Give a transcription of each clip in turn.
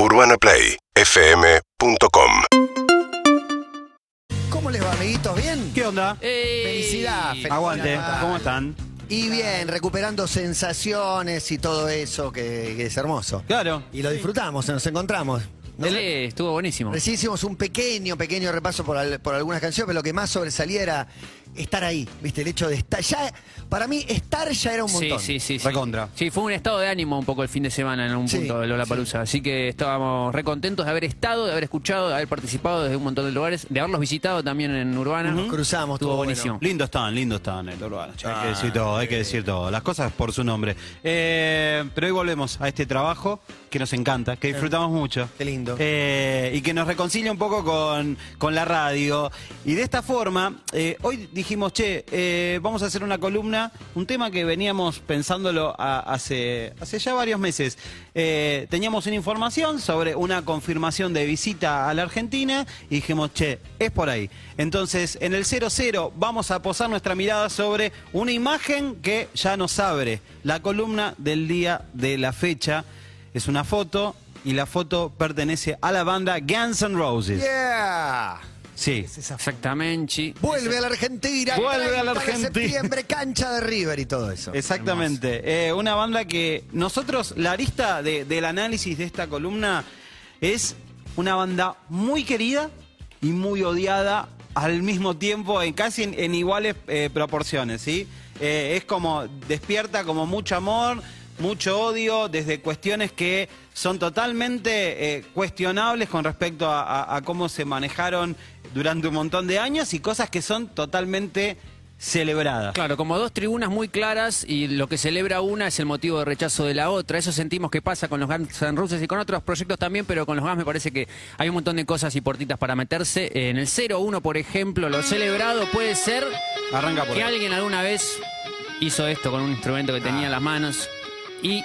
UrbanaPlayFM.com ¿Cómo les va, amiguitos? ¿Bien? ¿Qué onda? Felicidad. felicidad. Aguante, ¿cómo están? Y bien, recuperando sensaciones y todo eso que, que es hermoso. Claro. Y lo disfrutamos, nos encontramos. ¿no? Sí, estuvo buenísimo. Recién hicimos un pequeño, pequeño repaso por, al- por algunas canciones, pero lo que más sobresalía era estar ahí, ¿viste? El hecho de estar. Ya, para mí, estar ya era un Sí, montón. sí, sí, sí. Recontra. Sí, fue un estado de ánimo un poco el fin de semana en algún Sí, punto de Lola Palusa. Así que estábamos recontentos de haber estado, de haber escuchado, de haber participado desde un montón de lugares, de haberlos visitado también en Urbana. Nos cruzamos, Estuvo estuvo buenísimo. Lindo están, lindo están el urbano. che, hay que Ah, decir todo, hay que decir todo. Las cosas por su nombre. Eh, pero hoy volvemos a este trabajo que nos encanta, que disfrutamos mucho. Qué lindo. Eh, y que nos reconcilia un poco con, con la radio. Y de esta forma, eh, hoy dijimos, che, eh, vamos a hacer una columna, un tema que veníamos pensándolo hace, hace ya varios meses. Eh, teníamos una información sobre una confirmación de visita a la Argentina y dijimos, che, es por ahí. Entonces, en el 00 vamos a posar nuestra mirada sobre una imagen que ya nos abre la columna del día de la fecha. Es una foto y la foto pertenece a la banda Guns N' Roses. Yeah. Sí. Exactamente. Vuelve a la Argentina. Vuelve a la 30 de Argentina. septiembre, cancha de River y todo eso. Exactamente. Eh, una banda que nosotros, la arista de- del análisis de esta columna es una banda muy querida y muy odiada al mismo tiempo, en casi en, en iguales eh, proporciones, ¿sí? Eh, es como, despierta como mucho amor, mucho odio, desde cuestiones que son totalmente eh, cuestionables con respecto a, a- a cómo se manejaron durante un montón de años y cosas que son totalmente celebradas. Claro, como dos tribunas muy claras y lo que celebra una es el motivo de rechazo de la otra. Eso sentimos que pasa con los Guns N' Roses y con otros proyectos también, pero con los Guns me parece que hay un montón de cosas y portitas para meterse. En el 0-1, por ejemplo, lo celebrado puede ser Arranca por que ahí. alguien alguna vez hizo esto con un instrumento que tenía en las manos y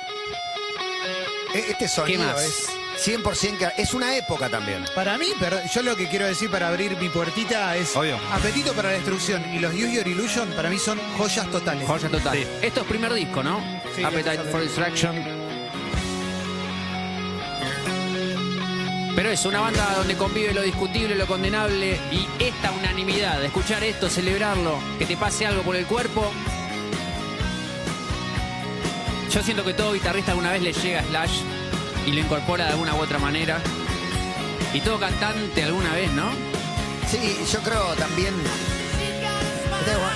E- Este sonido más? es 100% que es una época también. Para mí, pero yo lo que quiero decir para abrir mi puertita es Obvio. Apetito para la Destrucción y los Use Your Illusion para mí son joyas totales. joya total. Sí. Esto es primer disco, ¿no? Sí, Appetite for Destruction. Pero es una banda donde convive lo discutible, lo condenable y esta unanimidad, de escuchar esto, celebrarlo, que te pase algo por el cuerpo. Yo siento que todo guitarrista alguna vez le llega a Slash y lo incorpora de alguna u otra manera. Y todo cantante alguna vez, ¿no? Sí, yo creo también.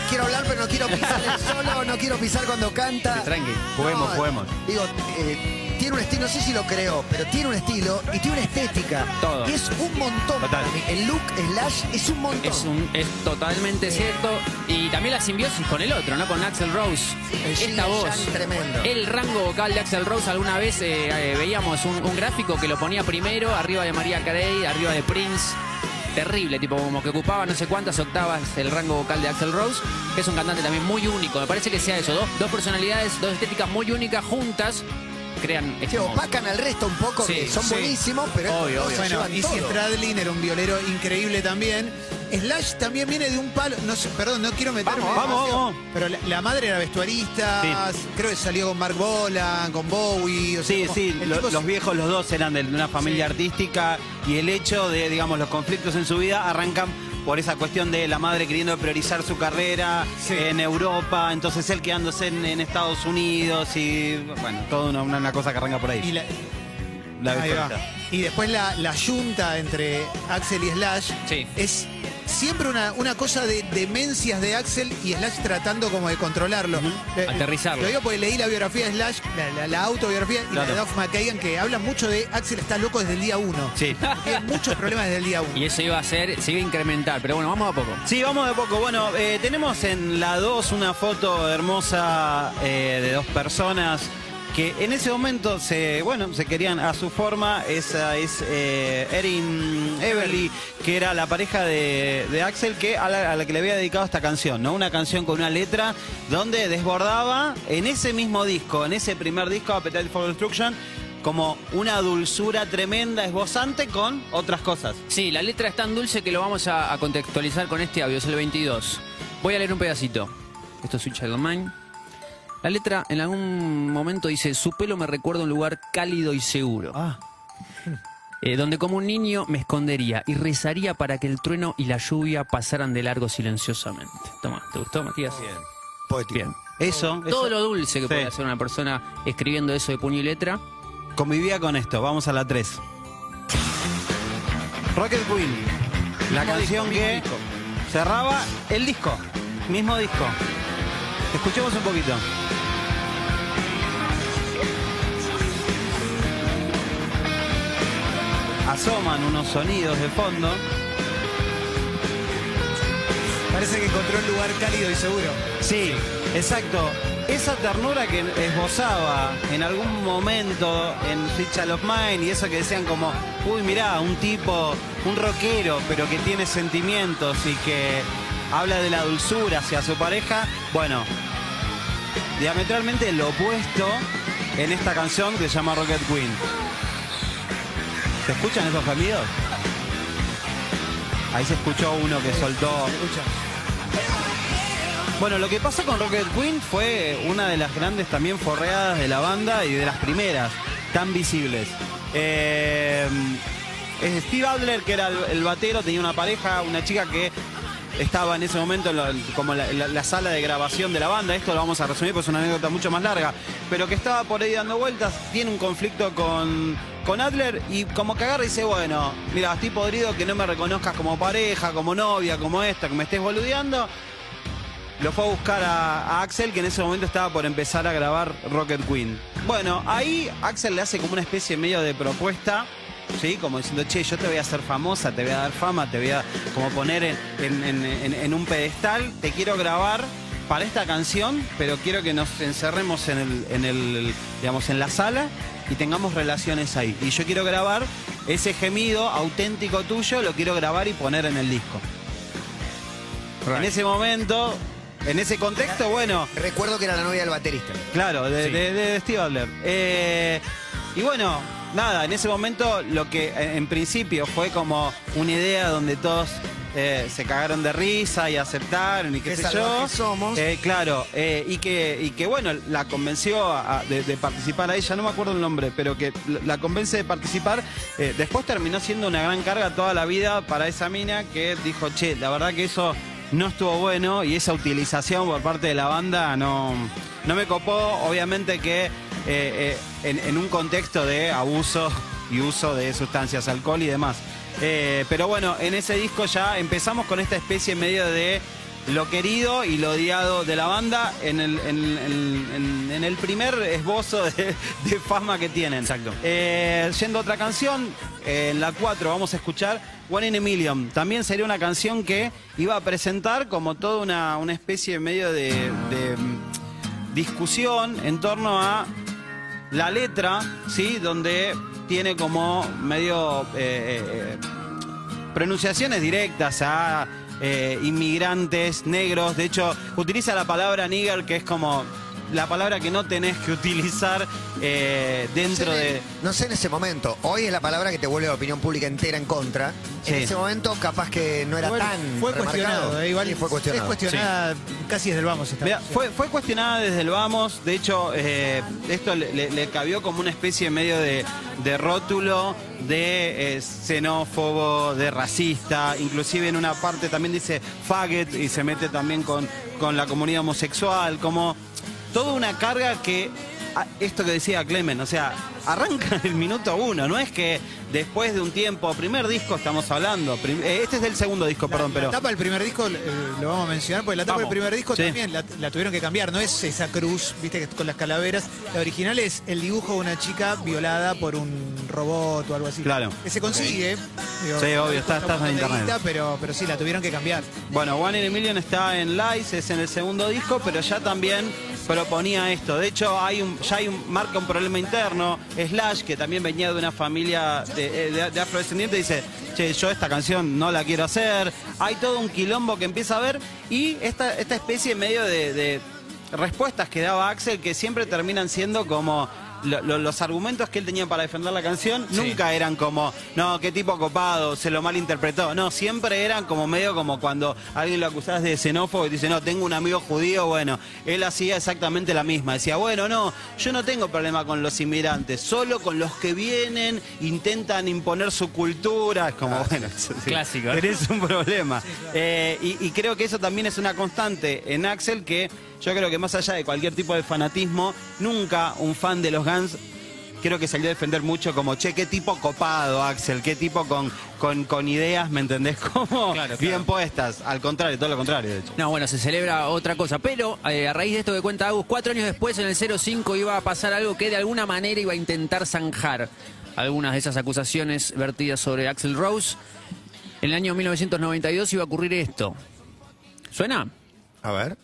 Quiero hablar, pero no quiero pisar el solo, no quiero pisar cuando canta. Tranqui. Juguemos, juguemos. Digo, eh, tiene un estilo, no sé si lo creo, pero tiene un estilo y tiene una estética. Todo. Y es un montón. Total. para mí. El look Slash es un montón. Es, un- es totalmente cierto. Y también la simbiosis con el otro, ¿no? Con Axel Rose. El Esta voz. tremendo. El rango vocal de Axel Rose. Alguna vez eh, eh, veíamos un, un gráfico que lo ponía primero, arriba de María Carey, arriba de Prince. Terrible, tipo como que ocupaba no sé cuántas octavas el rango vocal de Axel Rose. que Es un cantante también muy único. Me parece que sea eso. Dos, dos personalidades, dos estéticas muy únicas juntas crean este Que monstruo. opacan al resto un poco, Sí, que son sí. buenísimos, pero Obvio, obvio. Bueno, Izzy todo. Stradlin era un violero increíble también. Slash también viene de un palo, no sé, perdón, no quiero meterme Vamos, vamos, vamos. Pero la, la madre era vestuarista, creo que salió con Mark Bolan, con Bowie. o sea, Sí, como- sí, lo- los viejos, los dos eran de una familia Sí. artística y el hecho de, digamos, los conflictos en su vida arrancan por esa cuestión de la madre queriendo priorizar su carrera Sí. en Europa, entonces él quedándose en, en Estados Unidos y, bueno, toda una, una- una cosa que arranca por ahí. Y, la- La ahí va. vestuarista. Y después la, la yunta entre Axel y Slash Sí. es siempre una, una cosa de demencias de Axel y Slash tratando como de controlarlo. Eh, Aterrizarlo. Lo digo porque leí la biografía de Slash, la, la- la autobiografía y Claro. la de Duff McKagan que hablan mucho de Axel está loco desde el día uno. Sí. Tiene muchos problemas desde el día uno. Y eso iba a ser, se iba a incrementar. Pero bueno, vamos a poco. Sí, vamos de poco. Bueno, eh, tenemos en la 2 una foto hermosa eh, de dos personas que en ese momento se, bueno, se querían a su forma. Esa es eh, Erin Everly, que era la pareja de, de Axel, que a la, que le había dedicado esta canción, ¿no? Una canción con una letra donde desbordaba en ese mismo disco, en ese primer disco, Appetite for Destruction, como una dulzura tremenda, esbozante con otras cosas. Sí, la letra es tan dulce que lo vamos a, contextualizar con este audio, es el 22. Voy a leer un pedacito. Esto es of Mine. La letra en algún momento dice, su pelo me recuerda un lugar cálido y seguro. Ah. Eh, donde como un niño me escondería y rezaría para que el trueno y la lluvia pasaran de largo silenciosamente. Toma, ¿te gustó, Matías? Poético. Bien. Eso, Todo eso. lo dulce que Sí. puede hacer una persona escribiendo eso de puño y letra. Convivía con esto. Vamos a la 3. Rocket Queen. La Mismo canción disco, que cerraba el disco. Mismo disco. Escuchemos un poquito. Asoman unos sonidos de fondo. Parece que encontró un lugar cálido y seguro. Sí, exacto. Esa ternura que esbozaba en algún momento en Sweet Child of Mine y eso que decían como, uy, mirá, un tipo, un rockero, pero que tiene sentimientos y que habla de la dulzura hacia su pareja. Bueno, diametralmente lo opuesto en esta canción que se llama Rocket Queen. ¿Se escuchan esos gemidos? Ahí se escuchó uno que soltó. Bueno, lo que pasó con Rocket Queen fue una de las grandes también forreadas de la banda y de las primeras tan visibles. Eh, es Steve Adler, que era el, batero, tenía una pareja, una chica que estaba en ese momento en la- como la, la- la sala de grabación de la banda. Esto lo vamos a resumir, pues es una anécdota mucho más larga. Pero que estaba por ahí dando vueltas, tiene un conflicto con, con Adler y como que agarra y dice, bueno, mira, estoy podrido que no me reconozcas como pareja, como novia, como esta, que me estés boludeando. Lo fue a buscar a, Axel, que en ese momento estaba por empezar a grabar Rocket Queen. Bueno, ahí Axel le hace como una especie medio de propuesta, ¿sí? Como diciendo, che, yo te voy a hacer famosa, te voy a dar fama, te voy a como poner en, en- en- en- en un pedestal, te quiero grabar para esta canción, pero quiero que nos encerremos en el, en el, digamos, en la sala y tengamos relaciones ahí. Y yo quiero grabar ese gemido auténtico tuyo, lo quiero grabar y poner en el disco. En ese momento, en ese contexto, bueno, Recuerdo que era la novia del baterista. claro, de, Sí. de- de Steve Adler. Eh, y bueno, nada, en ese momento lo que eh, en principio fue como una idea donde todos eh, se cagaron de risa y aceptaron y qué sé yo. somos. Eh, claro, eh, y, que, y que bueno, la convenció a- de, de participar a ella, no me acuerdo el nombre, pero que la- convence de participar. Después terminó siendo una gran carga toda la vida para esa mina que dijo, che, la verdad que eso no estuvo bueno y esa utilización por parte de la banda no, no me copó. Obviamente que eh, eh, en, en un contexto de abuso y uso de sustancias, alcohol y demás. Eh, pero bueno, en ese disco ya empezamos con esta especie medio de lo querido y lo odiado de la banda en el, en, en- en- en el primer esbozo de, de fama que tienen. Exacto. Eh, yendo a otra canción, eh, en la 4 vamos a escuchar One in a Million. También sería una canción que iba a presentar como toda una, una especie medio de, de, mm, discusión en torno a la letra, ¿sí? Donde tiene como medio eh, eh, pronunciaciones directas a eh, inmigrantes negros. De hecho, utiliza la palabra nigger, que es como la palabra que no tenés que utilizar eh, dentro No sé, de... No sé en ese momento. Hoy es la palabra que te vuelve la opinión pública entera en contra. Sí. En ese momento, capaz que no era tan. fue remarcado. cuestionado, eh, igual Sí, fue cuestionado. es cuestionada casi desde el vamos. esta canción. fue, fue cuestionada desde el vamos, de hecho, eh, esto le, le- le cabió como una especie medio de, de rótulo de eh, xenófobo, de racista, inclusive en una parte también dice faggot y se mete también con, con la comunidad homosexual, como toda una carga que, ah, esto que decía Clemen, o sea, arranca el minuto uno, no es que después de un tiempo, primer disco estamos hablando, eh, este es del segundo disco, La- perdón, pero... La tapa del primer disco eh, lo vamos a mencionar, porque la tapa Vamos. del primer disco Sí. también la, la tuvieron que cambiar. No es esa cruz, viste, que con las calaveras. La original es el dibujo de una chica violada por un robot o algo así. Claro. Que se consigue. digo, Sí, obvio, está- cuesta está un en internet. guita, pero, pero sí, la tuvieron que cambiar. Bueno, One in a Million está en Lice, es en el segundo disco, pero ya también proponía esto. De hecho, hay un, ya hay un, marca un problema interno. Slash, que también venía de una familia de, eh, de- de afrodescendientes, dice, che, yo esta canción no la quiero hacer. Hay todo un quilombo que empieza a ver y esta, esta especie medio de respuestas que daba Axel que siempre terminan siendo como lo- lo- los argumentos que él tenía para defender la canción Sí. nunca eran como, no, qué tipo copado, se lo malinterpretó. No, siempre eran como medio como cuando alguien lo acusás de xenófobo y dice, no, tengo un amigo judío, bueno, él hacía exactamente la misma. Decía, bueno, no, yo no tengo problema con los inmigrantes, solo con los que vienen, intentan imponer su cultura. Es como, bueno, eso sí, Clásico, tenés un problema. Eh, y, y creo que eso también es una constante en Axel que yo creo que más allá de cualquier tipo de fanatismo, nunca un fan de los Guns creo que salió a defender mucho como, che, qué tipo copado, Axel, qué tipo con, con, con ideas, ¿me entendés? Como Claro, bien claro. puestas. Al contrario, todo lo contrario, de hecho. No, bueno, se celebra otra cosa. Pero eh, a raíz de esto que cuenta Agus, cuatro años después, en el 05, iba a pasar algo que de alguna manera iba a intentar zanjar algunas de esas acusaciones vertidas sobre Axel Rose. En el año 1992 iba a ocurrir esto. ¿Suena? A ver.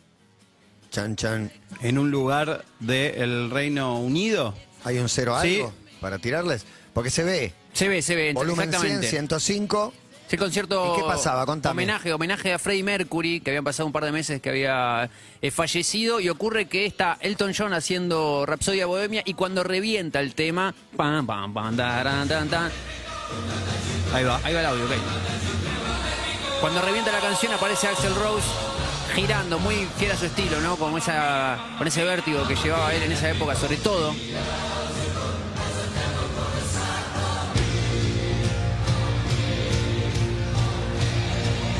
Chan, chan. En un lugar del Reino Unido. ¿Hay un cero Sí. algo para tirarles? Porque se ve. Se ve, se ve. Volumen 100, exactamente. 105. Sí, el concierto. ¿Y qué pasaba? Contame. Homenaje, homenaje a Freddie Mercury, que habían pasado un par de meses que había eh, fallecido. Y ocurre que está Elton John haciendo Rapsodia Bohemia. Y cuando revienta el tema. Pam, pam, pam, Ahí va. Ahí va el audio, ok. Cuando revienta la canción aparece Axel Rose girando, muy fiel a su estilo, ¿no? Como esa, con ese vértigo que llevaba él en esa época, sobre todo.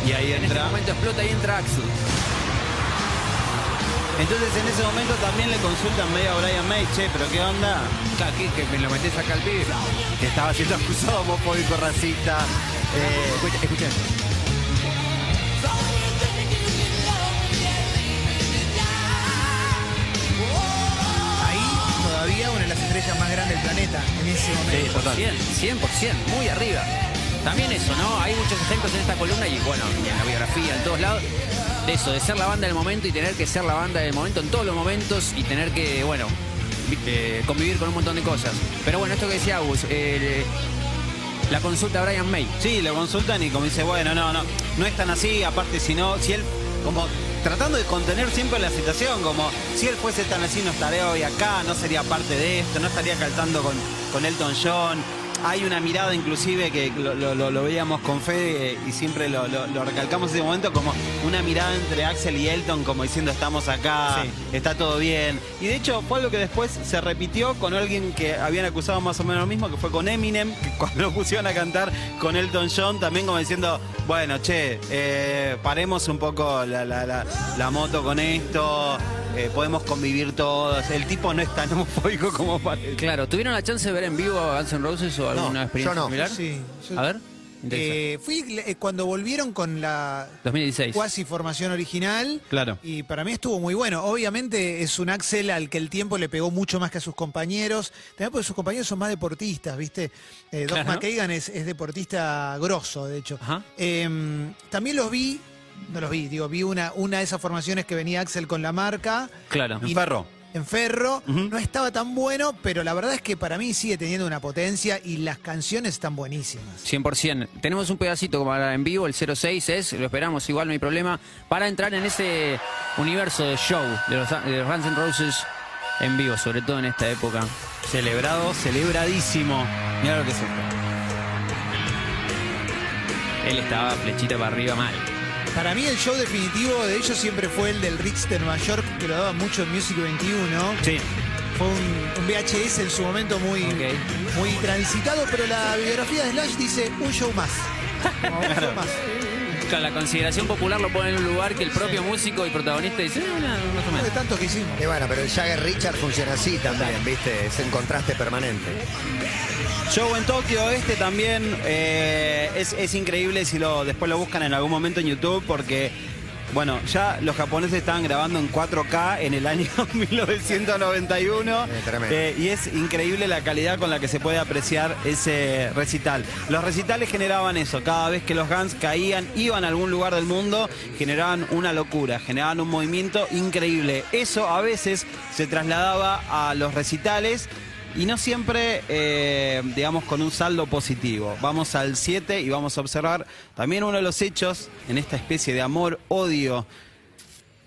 Y ahí En ese entra. momento explota y entra Axel. Entonces en ese momento también le consultan medio a Brian May, che, pero qué onda, ¿qué? que me lo metés acá al pibe. que estaba siendo acusado homofóbico, racista. Eh, Escucha, escucha. Más grandes del planeta en ese momento. total. 100, 100%, muy arriba. También eso, ¿no? Hay muchos ejemplos en esta columna y bueno, en la biografía, en todos lados, de eso, de ser la banda del momento y tener que ser la banda del momento en todos los momentos y tener que, bueno, eh, convivir con un montón de cosas. Pero bueno, esto que decía Agus, eh, la consulta a Brian May. Sí, lo consultan y como dice, bueno, no, no, no es tan así, aparte si no, si él, como tratando de contener siempre la situación, como si él fuese tan así no estaría hoy acá, no sería parte de esto, no estaría calzando con, con Elton John. Hay una mirada inclusive que lo, lo- lo- lo veíamos con Fede eh, y siempre lo, recalcamos en ese momento como una mirada entre Axel y Elton como diciendo estamos acá, está todo bien. Y de hecho fue algo que después se repitió con alguien que habían acusado más o menos lo mismo, que fue con Eminem, que cuando lo pusieron a cantar con Elton John, también como diciendo, bueno, che, eh, paremos un poco la, la- la- la moto con esto, eh, podemos convivir todos. El tipo no es tan homofóbico como parece. Claro, ¿tuvieron la chance de ver en vivo a Guns N' Roses o alguna No, experiencia yo no. similar? Sí, yo- A ver. Eh, fui eh, cuando volvieron con la 2016. cuasi formación original. Claro. Y para mí estuvo muy bueno. Obviamente es un Axel al que el tiempo le pegó mucho más que a sus compañeros. También porque sus compañeros son más deportistas, ¿viste? Eh, Doc Claro. McKagan es, es deportista grosso, de hecho. Ajá. Eh, también los vi, no los vi, digo, vi una, una de esas formaciones que venía Axel con la marca. Claro. En Ferro. En Ferro, no estaba tan bueno, pero la verdad es que para mí sigue teniendo una potencia y las canciones están buenísimas. 100%. Tenemos un pedacito como para en vivo, el 06 es, lo esperamos, igual no hay problema, para entrar en ese universo de show de los, de los Guns N' Roses en vivo, sobre todo en esta época. Celebrado, celebradísimo. Mira lo que es esto. Él estaba flechita para arriba mal. Para mí el show definitivo de ellos siempre fue el del Ritz de Nueva York, que lo daba mucho en Music 21. Sí. Fue un, un VHS en su momento muy, muy transitado, pero la biografía de Slash dice un show más. Un show más. La consideración popular lo pone en un lugar que el propio músico y protagonista dice, "Eh, no, más o Uno de menos". tantos que hicimos. Y bueno, pero el Jagger Richard funciona así también, ¿viste? Es en contraste permanente. Show en Tokio, este también eh, es, es increíble si lo después lo buscan en algún momento en YouTube porque, bueno, ya los japoneses estaban grabando en 4K en el año 1991 Eh, y es increíble la calidad con la que se puede apreciar ese recital. Los recitales generaban eso, cada vez que los Guns caían, iban a algún lugar del mundo, generaban una locura, generaban un movimiento increíble. Eso a veces se trasladaba a los recitales y no siempre, eh, digamos, con un saldo positivo. Vamos al 7 y vamos a observar también uno de los hechos en esta especie de amor-odio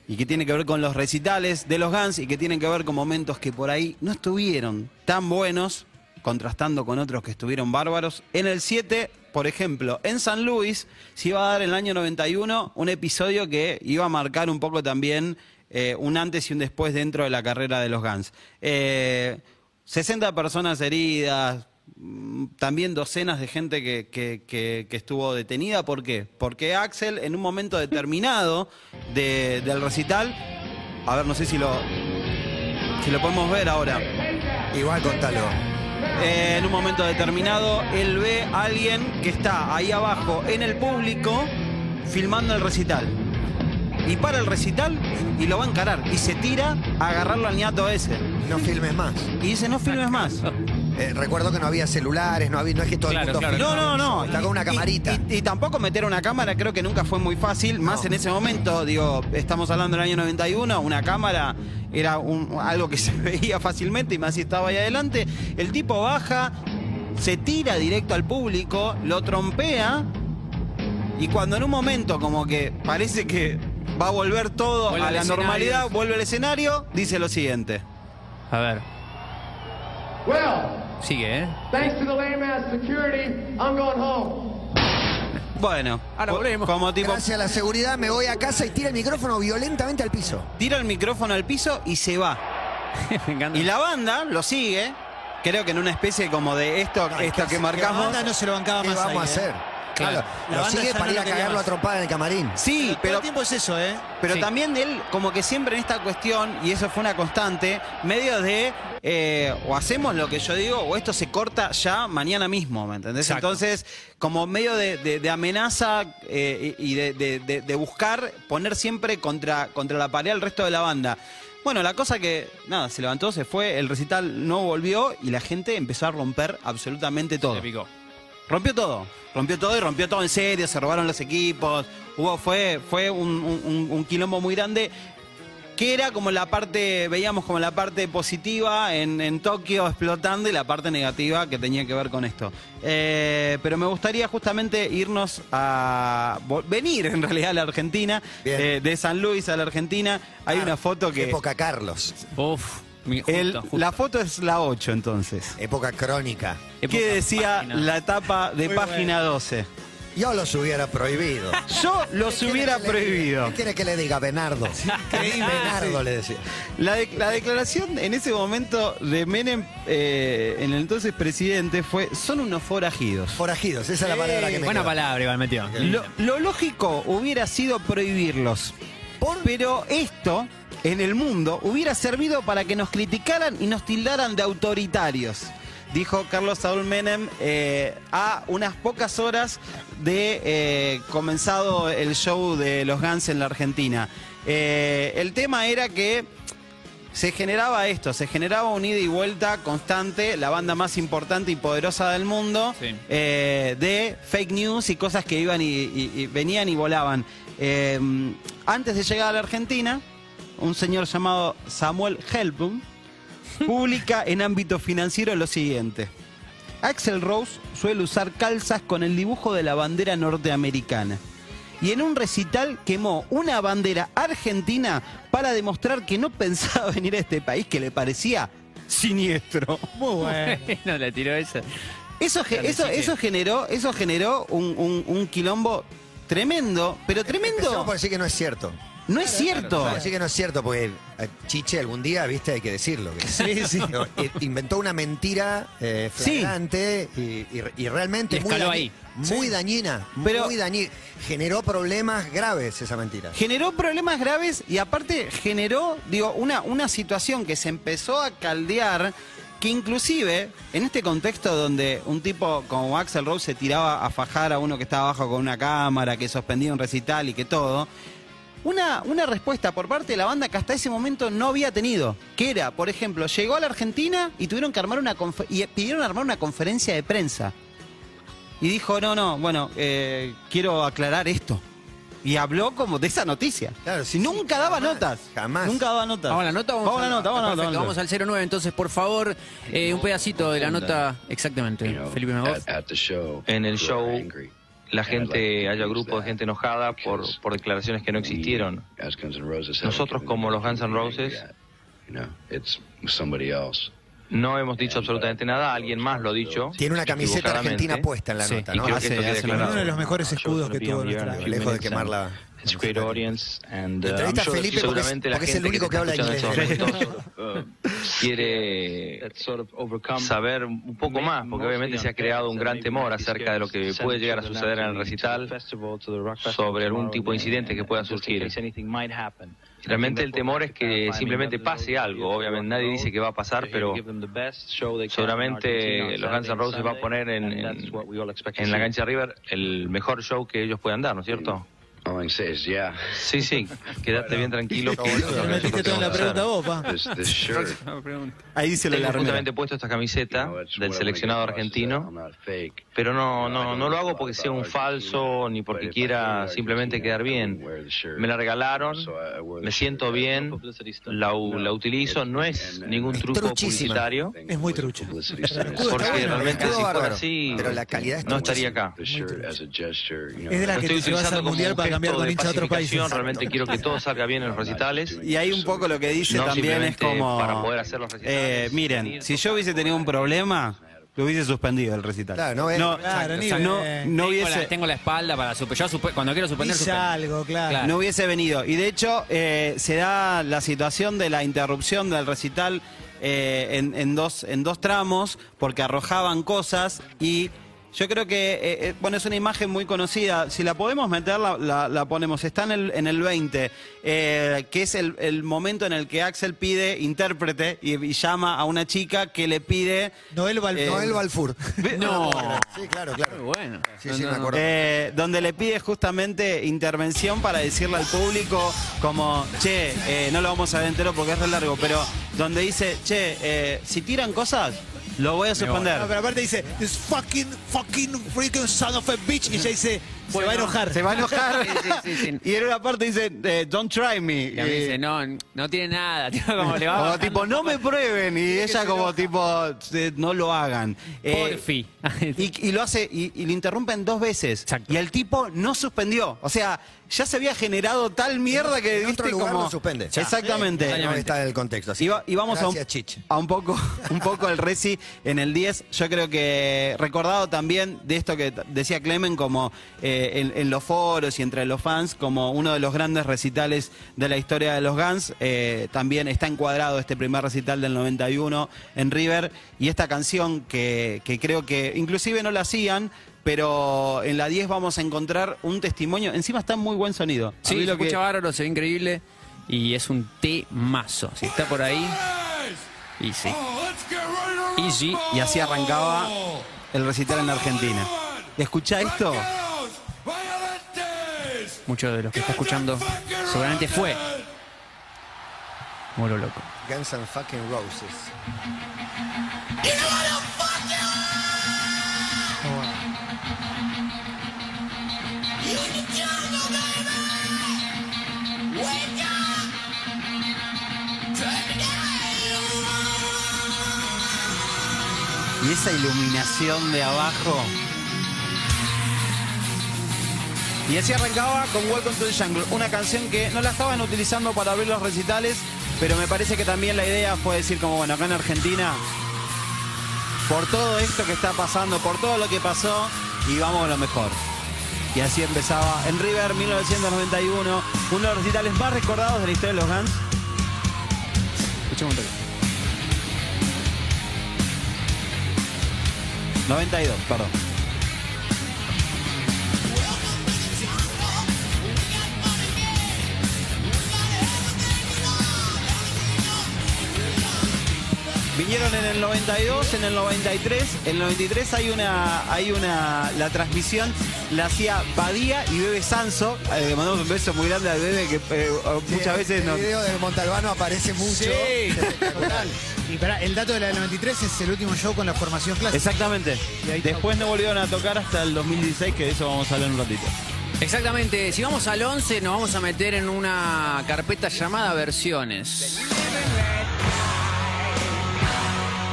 y que tiene que ver con los recitales de los Guns y que tienen que ver con momentos que por ahí no estuvieron tan buenos, contrastando con otros que estuvieron bárbaros. En el 7, por ejemplo, en San Luis se iba a dar en el año 91 un episodio que iba a marcar un poco también eh, un antes y un después dentro de la carrera de los Guns. Eh, 60 personas heridas, también docenas de gente que, que- que- que estuvo detenida. ¿Por qué? Porque Axel, en un momento determinado de- del recital, a ver, no sé si lo, si lo podemos ver ahora. Igual contalo. Eh, en un momento determinado, él ve a alguien que está ahí abajo en el público filmando el recital. Y para el recital y lo va a encarar. Y se tira a agarrarlo al ñato ese. No filmes más. Y dice, no filmes más. Eh, recuerdo que no había celulares, no, había, no es que todo Claro, el mundo claro. No, no, no. Está con una Y- camarita. Y, y- y tampoco meter una cámara creo que nunca fue muy fácil, más No. en ese momento, digo, estamos hablando del año 91, una cámara era un- algo que se veía fácilmente y más si estaba ahí adelante. El tipo baja, se tira directo al público, lo trompea y cuando en un momento como que parece que va a volver todo Vuelve a la escenario. normalidad, vuelve al escenario, dice lo siguiente. A ver, Well, sigue, ¿eh? thanks to the lame ass security, I'm going home. Bueno, Ahora volvemos. como tipo Gracias a la seguridad me voy a casa y tira el micrófono violentamente al piso. tira el micrófono al piso y se va. Me encanta. Y la banda lo sigue, creo que en una especie como de esto, No, esto que que, si- La marcamos. banda no se lo bancaba ¿Qué más vamos ahí, a ¿eh? hacer? Claro, La lo sigue para ir a cagarlo a trompada en el camarín. Sí, Todo pero, el tiempo es eso, ¿eh? pero Sí. también él, como que siempre en esta cuestión, y eso fue una constante, medio de eh, o hacemos lo que yo digo o esto se corta ya mañana mismo, ¿me entendés? Exacto. Entonces, como medio de, de- de amenaza eh, y y de, de- de- de buscar poner siempre contra, contra la pared al resto de la banda. Bueno, la cosa que, nada, se levantó, se fue, el recital no volvió y la gente empezó a romper absolutamente todo. Se picó. Rompió todo, rompió todo y rompió todo en serio, se robaron los equipos, hubo, fue, fue un, un- quilombo muy grande, que era como la parte, veíamos como la parte positiva en, en Tokio explotando y la parte negativa que tenía que ver con esto. Eh, pero me gustaría justamente irnos a, venir en realidad a la Argentina, eh, de San Luis a la Argentina, hay una foto que... Época Carlos. Uf, justo, el- justo. La foto es la 8 entonces. Época crónica. Época ¿Qué decía página. la etapa de Muy página 12? Yo los hubiera prohibido. Yo los ¿Qué hubiera quiere que le diga? prohibido. ¿Qué quiere que le diga Bernardo? Bernardo le decía. La, de- la declaración en ese momento de Menem, eh, en el entonces presidente, fue: son unos forajidos. Forajidos, esa es la palabra que me Buena quedó. palabra, igual metió. Lo, lo lógico hubiera sido prohibirlos. Pero esto, en el mundo, hubiera servido para que nos criticaran y nos tildaran de autoritarios. Dijo Carlos Saúl Menem eh, a unas pocas horas de eh, comenzado el show de los Guns en la Argentina. Eh, el tema era que se generaba esto, se generaba un ida y vuelta constante, la banda más importante y poderosa del mundo, Sí. eh, de fake news y cosas que iban y, y- y venían y volaban. Eh, antes de llegar a la Argentina, un señor llamado Samuel Helblum publica en ámbito financiero lo siguiente. Axel Rose suele usar calzas con el dibujo de la bandera norteamericana. Y en un recital quemó una bandera argentina para demostrar que no pensaba venir a este país que le parecía siniestro. Muy bueno. no le tiró esa. Eso, ge- eso, eso generó, eso generó un, un- un quilombo tremendo, pero Empezamos tremendo. por decir que no es cierto. No es cierto. Decir que no es cierto, porque eh, Chiche algún día, viste, hay que decirlo. que- Sí, sí. No, eh, inventó una mentira eh, Sí. flagrante y, y- y realmente Y muy, escaló dañi- ahí. muy dañina. Pero- muy dañina. Generó problemas graves esa mentira. Generó problemas graves y aparte generó, digo, una, una situación que se empezó a caldear, que inclusive, en este contexto donde un tipo como Axel Rose se tiraba a fajar a uno que estaba abajo con una cámara, que suspendía un recital y que todo, una, una respuesta por parte de la banda que hasta ese momento no había tenido, que era, por ejemplo, llegó a la Argentina y tuvieron que armar una y pidieron armar una conferencia de prensa. Y dijo, no, no, bueno, eh, quiero aclarar esto. Y habló como de esa noticia. Claro, sí, Nunca sí, daba jamás, notas. jamás. Nunca daba notas. Vamos a la nota, Vamos a la nota, vamos a la nota. Vamos al 09 entonces, por favor, eh, un pedacito de la nota, exactamente, Felipe show. En el show. La gente, haya grupos de gente enojada por, por declaraciones que no existieron. Nosotros como los Guns N' Roses no hemos dicho absolutamente nada, alguien más lo ha dicho. Tiene una camiseta argentina puesta en la Sí, nota, Y ¿no? Hace- hace. Uno de los mejores escudos que tuvo nuestra. Lejos de quemarla. Seguramente Entrevista a Felipe porque es- seguramente la porque es el gente único que está habla inglés. en estos momentos, quiere saber un poco más, porque obviamente se ha creado un gran temor acerca de lo que puede llegar a suceder en el recital sobre algún tipo de incidente que pueda surgir. Realmente el temor es que simplemente pase algo. Obviamente nadie dice que va a pasar, pero seguramente los Guns N' Roses va a poner en, en, en la cancha River el mejor show que ellos puedan dar, ¿no es cierto? Sí, sí, quédate bien tranquilo. metiste toda la pregunta vos, pa. Ahí dice lo la justamente puesto esta camiseta del seleccionado argentino, pero no, no, no lo hago porque sea un falso ni porque quiera simplemente quedar bien. Me la regalaron, me siento bien, la, la utilizo, no es ningún truco truchísima. Es publicitario. muy trucha. Porque bueno, realmente si fuera así, pero la calidad es no estaría acá. Es de Lo las que estoy te vas utilizando al como mundial un para cambiar con de hincha de otros países. Realmente quiero que todo salga bien en los recitales. Y ahí un poco lo que dice No también es como... para poder hacer los recitales. eh, miren, si yo hubiese tenido un problema, lo hubiese suspendido el recital. Claro, no no, Claro, ni no, ven. no tengo, hubiese... la, tengo la espalda para super, yo supe- cuando quiero suspender, suspendo. algo, claro. Claro. No hubiese venido. Y de hecho, eh, se da la situación de la interrupción del recital eh, en, en dos, en dos tramos, porque arrojaban cosas y. Yo creo que, eh, eh, bueno, es una imagen muy conocida. Si la podemos meter, la, la- la ponemos. Está en el, en el 20, eh, que es el, el momento en el que Axel pide intérprete y, y llama a una chica que le pide. Noel Val- Eh, Noel Balfour. No. Sí, claro, claro. Muy bueno. Sí, No, sí, no, me no. acuerdo. Eh, donde le pide justamente intervención para decirle al público como, che, eh, no lo vamos a ver entero porque es re largo, pero donde dice, che, eh, si tiran cosas, lo voy a suspender. No, pero aparte dice, this fucking, fucking freaking son of a bitch. Y ella dice, se va a enojar. Se va a enojar. Sí, sí, sí, sí. Y en una parte dice, eh, don't try me. Y a mí Y- dice, no, no tiene nada. Tipo, como le va como tipo, no me prueben. Y ella como tipo, eh, no lo hagan. Eh, Porfi. Y, y lo hace, y, y lo interrumpen dos veces. Exacto. Y el tipo no suspendió. O sea, ya se había generado tal mierda que En otro viste lugar como. lo suspende. Exactamente. No está en el contexto. así. Y, va- y vamos a un, a poco un poco el Reci en el 10. Yo creo que recordado también de esto que decía Clemen como eh, en, en los foros y entre los fans como uno de los grandes recitales de la historia de los Guns. Eh, también está encuadrado este primer recital del 91 en River y esta canción que, que creo que inclusive no la hacían. Pero en la 10 vamos a encontrar un testimonio. Encima está en muy buen sonido. Sí, lo que- escucha bárbaro, se ve increíble. Y es un temazo. Si está por ahí. Y sí. Easy. Y así arrancaba el recital en Argentina. ¿Escucha esto? Muchos de los que está escuchando seguramente fue. Moro loco. Guns and fucking Roses. Y esa iluminación de abajo. Y así arrancaba con Welcome to the Jungle, una canción que no la estaban utilizando para abrir los recitales, pero me parece que también la idea fue decir como, bueno, acá en Argentina, por todo esto que está pasando, por todo lo que pasó, y vamos a lo mejor. Y así empezaba en River 1991, uno de los recitales más recordados de la historia de los Guns. Escuchemos un toque. 92, perdón. Vinieron en el 92, en el 93. En el 93 hay una, hay una, la transmisión la hacía Badía y Bebe Sanso. Eh, le mandamos un beso muy grande al Bebe que eh, muchas veces El nos... video de Montalbano aparece mucho. Sí. Total. Y pará, el dato de la del 93 es el último show con la formación clásica. Exactamente. Después no volvieron a tocar hasta el 2016, que de eso vamos a hablar un ratito. Exactamente, si vamos al 11 nos vamos a meter en una carpeta llamada versiones.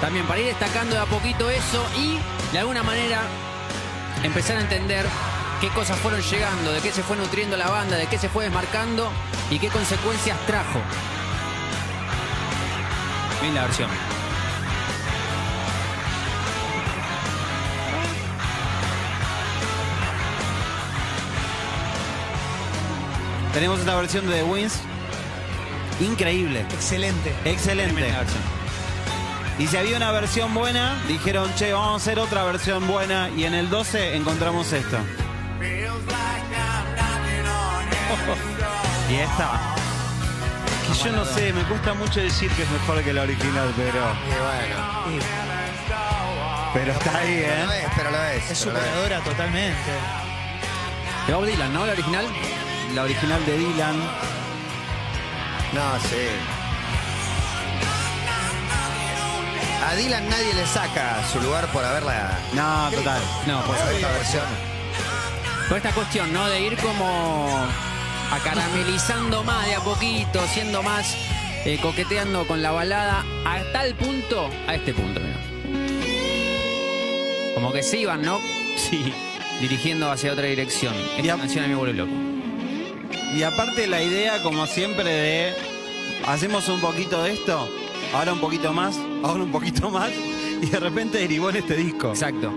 También para ir destacando de a poquito eso y de alguna manera empezar a entender qué cosas fueron llegando, de qué se fue nutriendo la banda, de qué se fue desmarcando y qué consecuencias trajo. Bien la versión. Tenemos esta versión de The Wins. Increíble. Excelente. Excelente. Y si había una versión buena, dijeron, che, vamos a hacer otra versión buena. Y en el 12 encontramos esto. y esta. Que yo no sé, me cuesta mucho decir que es mejor que la original, pero. Y bueno, Pero está ahí, pero lo ¿eh? es, pero lo es. Es. superadora totalmente. De Bob Dylan, ¿no? La original. La original de Dylan. No, sí. A Dylan nadie le saca su lugar por haberla. No, total. No, por esta versión. Con esta cuestión, ¿no? De ir como acaramelizando más de a poquito, siendo más eh, coqueteando con la balada a tal punto, a este punto, mira. Como que se iban, ¿no? Sí. Dirigiendo hacia otra dirección. Esta canción a mí me vuelve loco. Y aparte la idea, como siempre, de hacemos un poquito de esto, ahora un poquito más, ahora un poquito más, y de repente derivó en este disco. Exacto.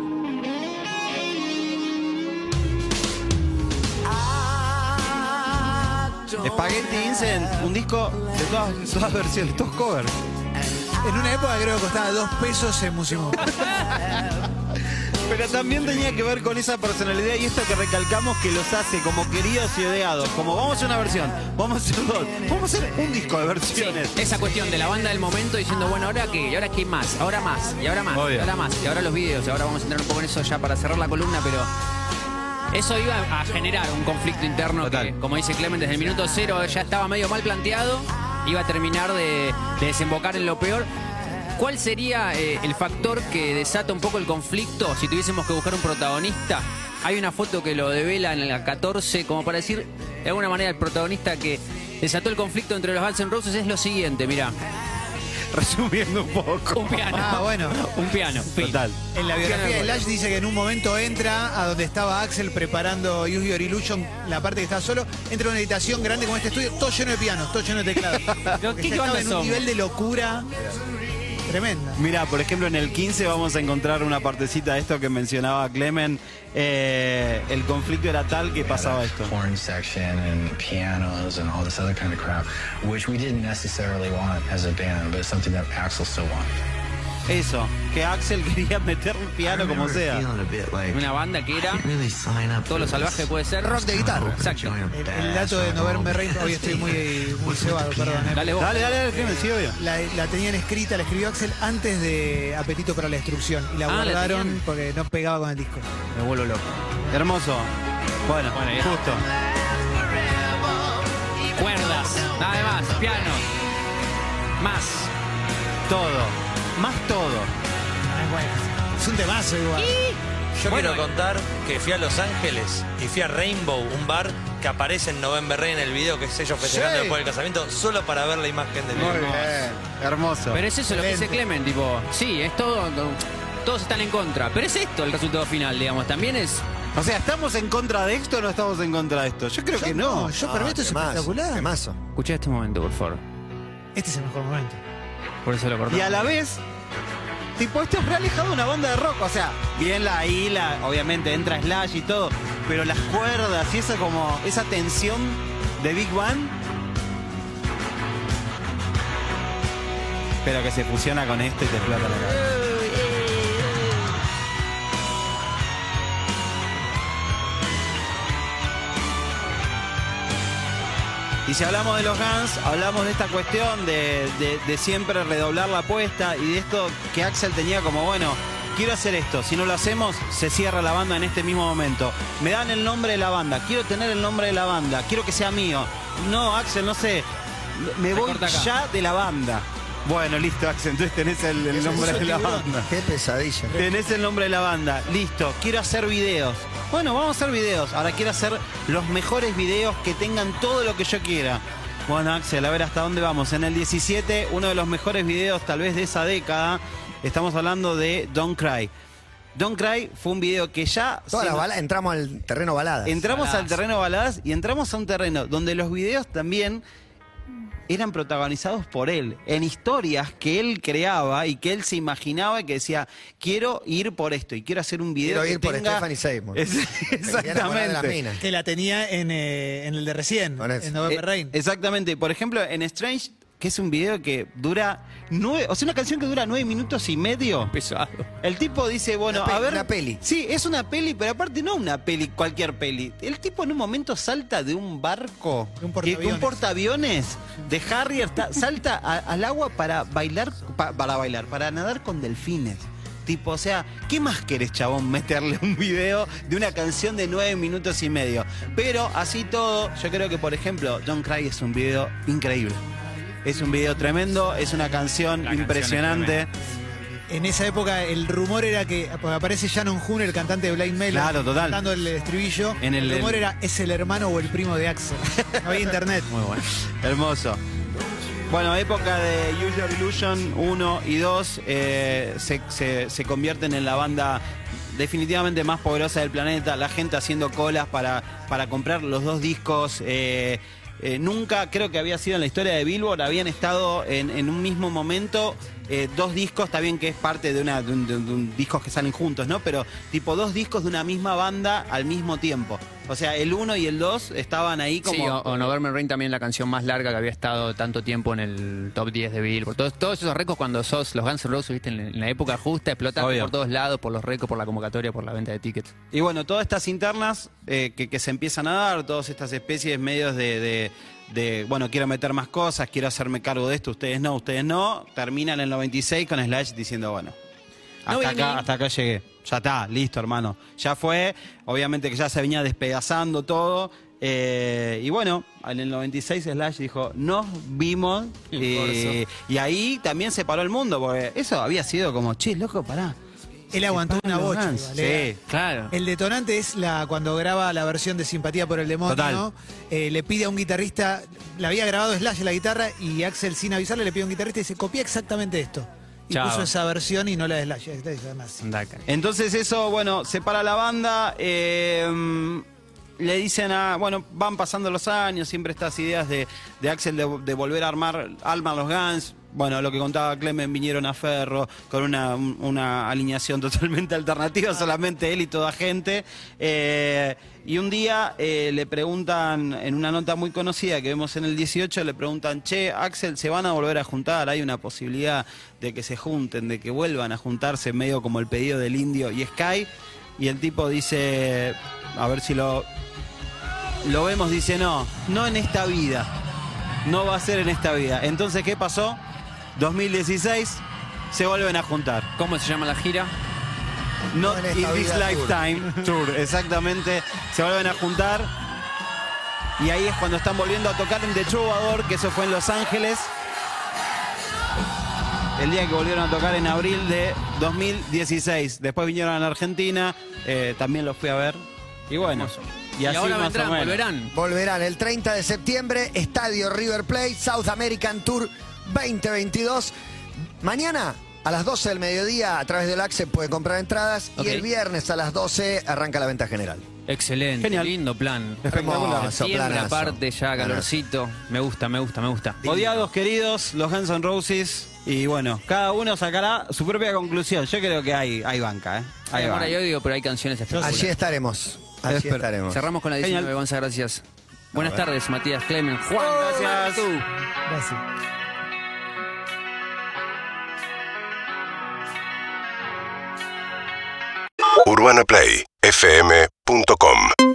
Spaghetti Vincent, un disco de todas, todas versiones, todos covers. En una época creo que costaba dos pesos en Musimundo. Pero también tenía que ver con esa personalidad y esto que recalcamos que los hace como queridos y odiados. Como vamos a hacer una versión, vamos a hacer dos, vamos a hacer un disco de Sí, versiones. esa cuestión de la banda del momento diciendo, bueno, ¿ahora qué? ¿Y ahora qué más? ¿Ahora más? ¿Y ahora más? ¿Y ahora más? Y ahora los videos. Y ahora vamos a entrar un poco en eso ya para cerrar la columna, pero eso iba a generar un conflicto interno Total. que, como dice Clemen, desde el minuto cero ya estaba medio mal planteado. Iba a terminar de, de desembocar en lo peor. ¿Cuál sería eh, el factor que desata un poco el conflicto si tuviésemos que buscar un protagonista? Hay una foto que lo devela en la 14, como para decir, de alguna manera, el protagonista que desató el conflicto entre los Guns N' Roses es lo siguiente, mira. Resumiendo un poco. Un piano. Ah, bueno. Un piano. fin. Total. En la biografía de Lash dice que en un momento entra a donde estaba Axel preparando Use Your Illusion, la parte que está solo, entra a una habitación grande como este estudio, todo lleno de pianos, todo lleno de teclados. Porque ¿qué ya estaba en un son? nivel de locura tremenda. Mira, por ejemplo, en el 15 vamos a encontrar una partecita de esto que mencionaba Clemen. Eh, el conflicto era tal que pasaba esto. horn section and pianos and all this other kind of crap, which we didn't necessarily want as a band, but it's something that Axel still wanted. Eso, que Axel quería meter un piano como sea. Una banda que era todo lo salvaje puede ser. Rock de guitarra. Exacto. El, el dato de no verme rey, hoy estoy muy, muy cebado, perdón. eh. Dale vos. Dale, dale, dale, sí, obvio. La, la tenían escrita, la escribió Axel antes de Apetito para la Destrucción. Y la Ah, ¿la guardaron porque no pegaba con el disco. Me vuelvo loco. Hermoso. Bueno, Bueno, ya. justo. Cuerdas, nada más, piano. Más. Todo. Más todo. Es un temazo igual. Yo Bueno, quiero contar que fui a Los Ángeles y fui a Rainbow, un bar que aparece en November Rain en el video, que es ellos festejando Sí. después del casamiento, solo para ver la imagen del Muy video. bien. Hermoso. Pero es eso lo que dice. Clemen, tipo, sí, es todo. Todos están en contra, pero es esto el resultado final, digamos. También es. O sea, ¿estamos en contra de esto o no estamos en contra de esto? Yo creo que no. yo para mí esto es temazo, espectacular. Escuché este momento, por favor. Este es el mejor momento. Por eso lo. Y a la vez, tipo, esto es realejado una banda de rock. O sea, bien la I, la, obviamente entra Slash y todo, pero las cuerdas y esa como, esa tensión de Big Bang. Pero que se fusiona con esto y te explota la cabeza. Y si hablamos de los Guns, hablamos de esta cuestión de, de- de siempre redoblar la apuesta y de esto que Axel tenía como, bueno, quiero hacer esto, si no lo hacemos, se cierra la banda en este mismo momento. Me dan el nombre de la banda, quiero tener el nombre de la banda, quiero que sea mío. No, Axel, no sé, me voy ya de la banda. Bueno, listo, Axel, entonces tenés el, el nombre de la banda. Qué pesadilla. Tenés el nombre de la banda. Listo. Quiero hacer videos. Bueno, vamos a hacer videos. Ahora quiero hacer los mejores videos que tengan todo lo que yo quiera. Bueno, Axel, a ver hasta dónde vamos. En el 17, uno de los mejores videos tal vez de esa década. Estamos hablando de Don't Cry. Don't Cry fue un video que ya... Todas las entramos al terreno baladas. Entramos al terreno baladas y entramos a un terreno donde los videos también eran protagonizados por él, en historias que él creaba y que él se imaginaba y que decía, quiero ir por esto y quiero hacer un video Quiero que ir por tenga... Stephanie Seymour. Es- exactamente. Que la tenía en, eh, en el de recién, en November Eh, Rain. Exactamente. Por ejemplo, en Strange, que es un video que dura nueve, o sea, una canción que dura nueve minutos y medio. Pesado. El tipo dice, bueno, Una a peli, ver. una peli. Sí, es una peli, pero aparte no una peli, cualquier peli. El tipo en un momento salta de un barco, De un que- que un portaaviones. portaaviones de Harrier, ta- salta a- al agua para bailar, pa- para bailar, para nadar con delfines. Tipo, o sea, ¿qué más querés, chabón, meterle un video de una canción de nueve minutos y medio? Pero así todo, yo creo que, por ejemplo, Don't Cry es un video increíble. Es un video tremendo, es una canción La canción es impresionante. En esa época el rumor era que porque aparece Shannon Hoon, el cantante de Blind Melon, Claro, total. cantando el estribillo. En el- el rumor el- era es el hermano o el primo de Axel. No había internet. Muy bueno. Hermoso. Bueno, época de Your Illusion 1 y 2 eh, se, se- se convierten en la banda definitivamente más poderosa del planeta. La gente haciendo colas para, para comprar los dos discos. eh, eh, nunca creo que había sido en la historia de Billboard, habían estado en, en un mismo momento eh, dos discos, está bien que es parte de, una, de, un, de un- discos que salen juntos, ¿no? Pero tipo dos discos de una misma banda al mismo tiempo. O sea, el 1 y el 2 estaban ahí como... Sí, o, o November Rain también la canción más larga que había estado tanto tiempo en el top 10 de Billboard. Todos, todos esos récords cuando sos los Guns N' Roses, viste, en, la- en la época justa, explotaron Obvio. por todos lados, por los récords, por la convocatoria, por la venta de tickets. Y bueno, todas estas internas eh, que, que se empiezan a dar, todas estas especies medios de, de- de, bueno, quiero meter más cosas, quiero hacerme cargo de esto, ustedes no, ustedes no, terminan en el 96 con Slash diciendo, bueno, No hasta, acá, hasta acá llegué, ya está, listo hermano, ya fue, obviamente que ya se venía despedazando todo. eh, y bueno, en el 96 Slash dijo, nos vimos. Eh, y ahí también se paró el mundo, porque eso había sido como, che, loco, pará. Él aguantó una bocha. Guns". igual, ¿eh? Sí. Claro. El detonante es la cuando graba la versión de Simpatía por el Demonio. Total. eh, le pide a un guitarrista, la había grabado Slash la guitarra y Axel sin avisarle le pide a un guitarrista y dice, copia exactamente esto. Y Chao. puso esa versión y no la de Slash. Entonces eso, bueno, separa la banda. eh, le dicen a, bueno, van pasando los años, siempre estas ideas de, de Axel de, de volver a armar, armar los Guns. Bueno, lo que contaba Clemen, vinieron a Ferro con una, un- una alineación totalmente alternativa, solamente él y toda gente. Eh, y un día eh, le preguntan, en una nota muy conocida que vemos en el 18, le preguntan, che, Axel, ¿se van a volver a juntar? ¿Hay una posibilidad de que se junten, de que vuelvan a juntarse, medio como el pedido del indio y Sky? Y el tipo dice, a ver si lo, lo vemos, dice, no, no en esta vida. No va a ser en esta vida. Entonces, ¿qué pasó? 2016, se vuelven a juntar. ¿Cómo se llama la gira? Not No en in esta this tour. lifetime tour, exactamente. Se vuelven a juntar. Y ahí es cuando están volviendo a tocar en The Troubadour, que eso fue en Los Ángeles. El día que volvieron a tocar en abril de 2016. Después vinieron a la Argentina, eh, también los fui a ver. Y bueno, y, Y, así ahora más o vendrán, menos. volverán. Volverán el 30 de septiembre, Estadio River Plate, South American Tour 2022. Mañana a las 12 del mediodía a través del AXE puede comprar entradas y el viernes a las 12 arranca la venta general. Excelente, Genial. lindo plan. Espectacular. Siempre aparte ya, Planazo. calorcito. Me gusta, me gusta, me gusta. Odiados, queridos, los Guns N' Roses. Y bueno, cada uno sacará su propia conclusión. Yo creo que hay, hay banca, ¿eh? Hay Hay amor banca. y odio, pero hay canciones espectaculares. Allí estaremos. Allí Espero. estaremos. Cerramos con la Genial. 19, Gonza, gracias. Buenas ver. tardes, Matías Clemen. Juan, Gracias. Tú. Gracias. UrbanaPlayFM.com